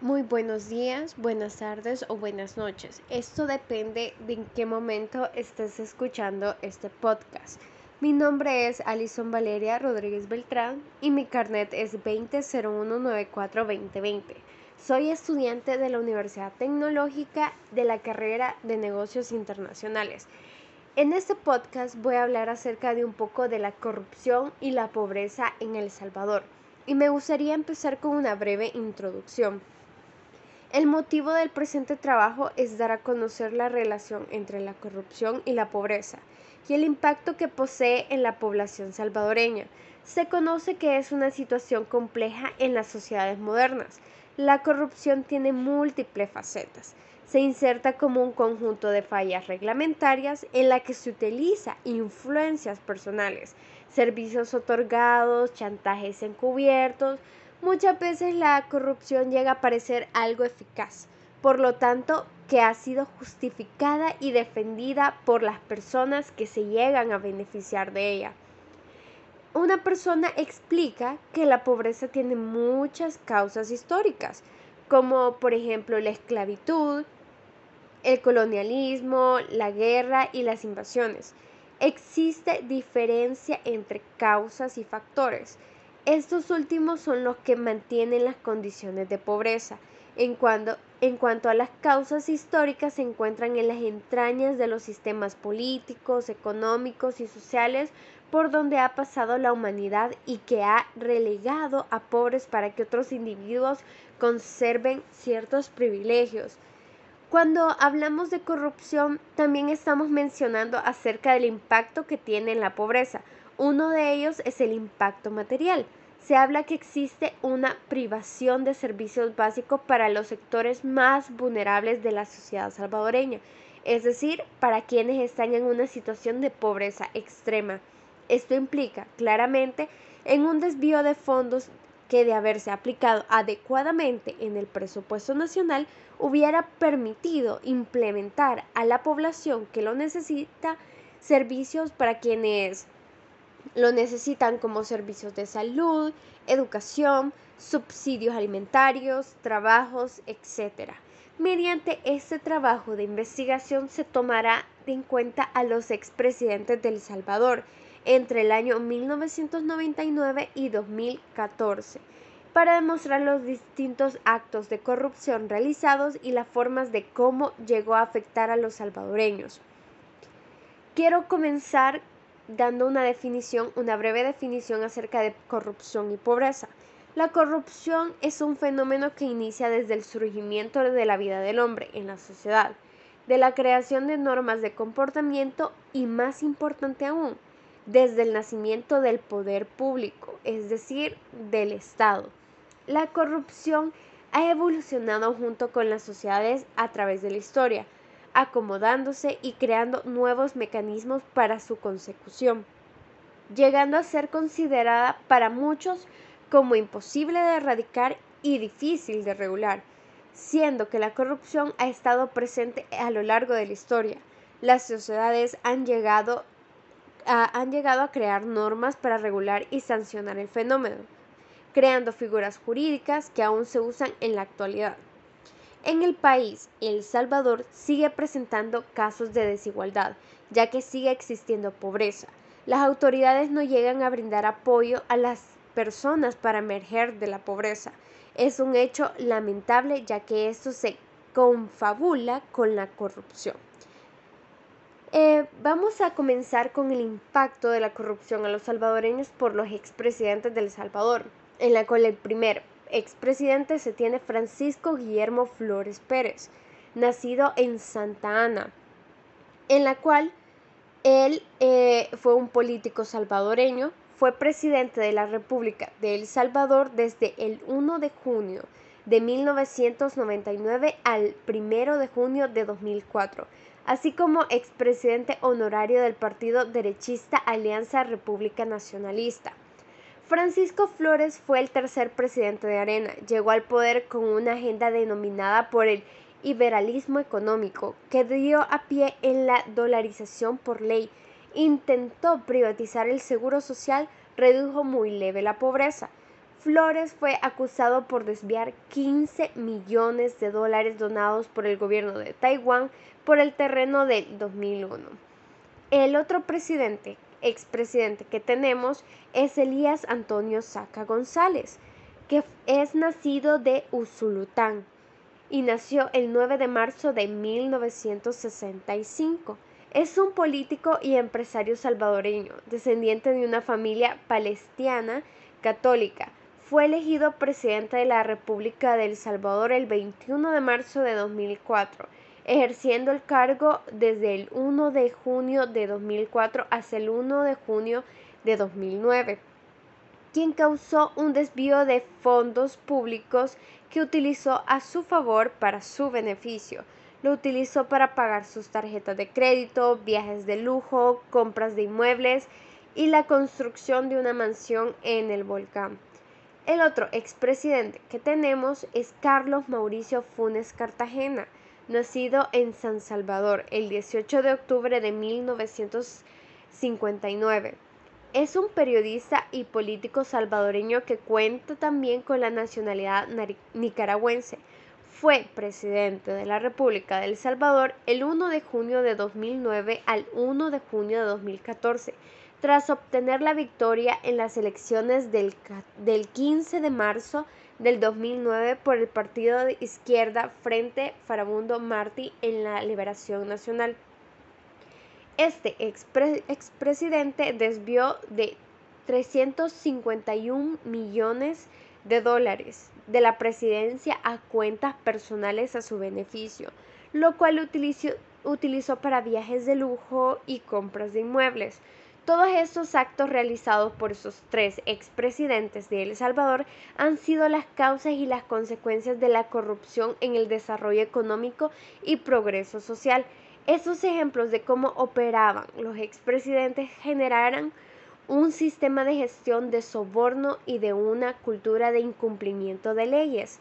Muy buenos días, buenas tardes o buenas noches. Esto depende de en qué momento estés escuchando este podcast. Mi nombre es Alison Valeria Rodríguez Beltrán y mi carnet es 200194-2020. Soy estudiante de la Universidad Tecnológica de la carrera de Negocios Internacionales. En este podcast voy a hablar acerca de un poco de la corrupción y la pobreza en El Salvador y me gustaría empezar con una breve introducción. El motivo del presente trabajo es dar a conocer la relación entre la corrupción y la pobreza y el impacto que posee en la población salvadoreña. Se conoce que es una situación compleja en las sociedades modernas. La corrupción tiene múltiples facetas. Se inserta como un conjunto de fallas reglamentarias en la que se utiliza influencias personales, servicios otorgados, chantajes encubiertos, Muchas veces la corrupción llega a parecer algo eficaz, por lo tanto que ha sido justificada y defendida por las personas que se llegan a beneficiar de ella. Una persona explica que la pobreza tiene muchas causas históricas, como por ejemplo la esclavitud, el colonialismo, la guerra y las invasiones. Existe diferencia entre causas y factores. Estos últimos son los que mantienen las condiciones de pobreza. En en cuanto a las causas históricas, se encuentran en las entrañas de los sistemas políticos, económicos y sociales por donde ha pasado la humanidad y que ha relegado a pobres para que otros individuos conserven ciertos privilegios. Cuando hablamos de corrupción, también estamos mencionando acerca del impacto que tiene en la pobreza. Uno de ellos es el impacto material. Se habla que existe una privación de servicios básicos para los sectores más vulnerables de la sociedad salvadoreña, es decir, para quienes están en una situación de pobreza extrema. Esto implica claramente en un desvío de fondos que de haberse aplicado adecuadamente en el presupuesto nacional hubiera permitido implementar a la población que lo necesita servicios para quienes lo necesitan como servicios de salud, educación, subsidios alimentarios, trabajos, etc. Mediante este trabajo de investigación se tomará en cuenta a los expresidentes de El Salvador entre el año 1999 y 2014 para demostrar los distintos actos de corrupción realizados y las formas de cómo llegó a afectar a los salvadoreños. Quiero comenzar dando una definición, una breve definición acerca de corrupción y pobreza. La corrupción es un fenómeno que inicia desde el surgimiento de la vida del hombre en la sociedad, de la creación de normas de comportamiento y, más importante aún, desde el nacimiento del poder público, es decir, del Estado. La corrupción ha evolucionado junto con las sociedades a través de la historia, acomodándose y creando nuevos mecanismos para su consecución, llegando a ser considerada para muchos como imposible de erradicar y difícil de regular, siendo que la corrupción ha estado presente a lo largo de la historia. Las sociedades han llegado a, han llegado a crear normas para regular y sancionar el fenómeno, creando figuras jurídicas que aún se usan en la actualidad. En el país, El Salvador sigue presentando casos de desigualdad, ya que sigue existiendo pobreza. Las autoridades no llegan a brindar apoyo a las personas para emerger de la pobreza. Es un hecho lamentable ya que esto se confabula con la corrupción. Eh, vamos a comenzar con el impacto de la corrupción a los salvadoreños por los expresidentes del Salvador, en la cual el primer expresidente se tiene Francisco Guillermo Flores Pérez, nacido en Santa Ana, en la cual él eh, fue un político salvadoreño, fue presidente de la República de El Salvador desde el 1 de junio de 1999 al 1 de junio de 2004, así como expresidente honorario del partido derechista Alianza República Nacionalista. Francisco Flores fue el tercer presidente de Arena. Llegó al poder con una agenda denominada por el liberalismo económico, que dio a pie en la dolarización por ley. Intentó privatizar el seguro social, redujo muy leve la pobreza. Flores fue acusado por desviar 15 millones de dólares donados por el gobierno de Taiwán por el terreno del 2001. El otro presidente, expresidente que tenemos es Elías Antonio Saca González, que es nacido de Usulután y nació el 9 de marzo de 1965. Es un político y empresario salvadoreño, descendiente de una familia palestina católica. Fue elegido presidente de la República de El Salvador el 21 de marzo de 2004, ejerciendo el cargo desde el 1 de junio de 2004 hasta el 1 de junio de 2009 quien causó un desvío de fondos públicos que utilizó a su favor para su beneficio. Lo utilizó para pagar sus tarjetas de crédito, viajes de lujo, compras de inmuebles y la construcción de una mansión en el volcán. El otro expresidente que tenemos es Carlos Mauricio Funes Cartagena, nacido en San Salvador el 18 de octubre de 1959. Es un periodista y político salvadoreño que cuenta también con la nacionalidad nicaragüense. Fue presidente de la República de El Salvador el 1 de junio de 2009 al 1 de junio de 2014, tras obtener la victoria en las elecciones del, del 15 de marzo del 2009 por el partido de izquierda Frente Farabundo Martí en la Liberación Nacional. Este expresidente desvió de 351 millones de dólares de la presidencia a cuentas personales a su beneficio, lo cual utilizó, utilizó para viajes de lujo y compras de inmuebles. Todos estos actos realizados por esos tres expresidentes de El Salvador han sido las causas y las consecuencias de la corrupción en el desarrollo económico y progreso social estos ejemplos de cómo operaban los expresidentes generaron un sistema de gestión de soborno y de una cultura de incumplimiento de leyes.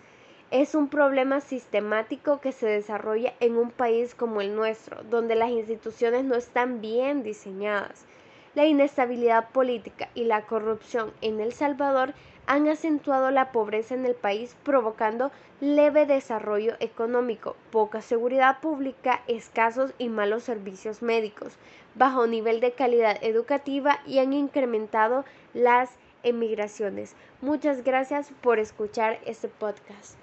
Es un problema sistemático que se desarrolla en un país como el nuestro, donde las instituciones no están bien diseñadas. La inestabilidad política y la corrupción en El Salvador han acentuado la pobreza en el país, provocando leve desarrollo económico, poca seguridad pública, escasos y malos servicios médicos, bajo nivel de calidad educativa y han incrementado las emigraciones. Muchas gracias por escuchar este podcast.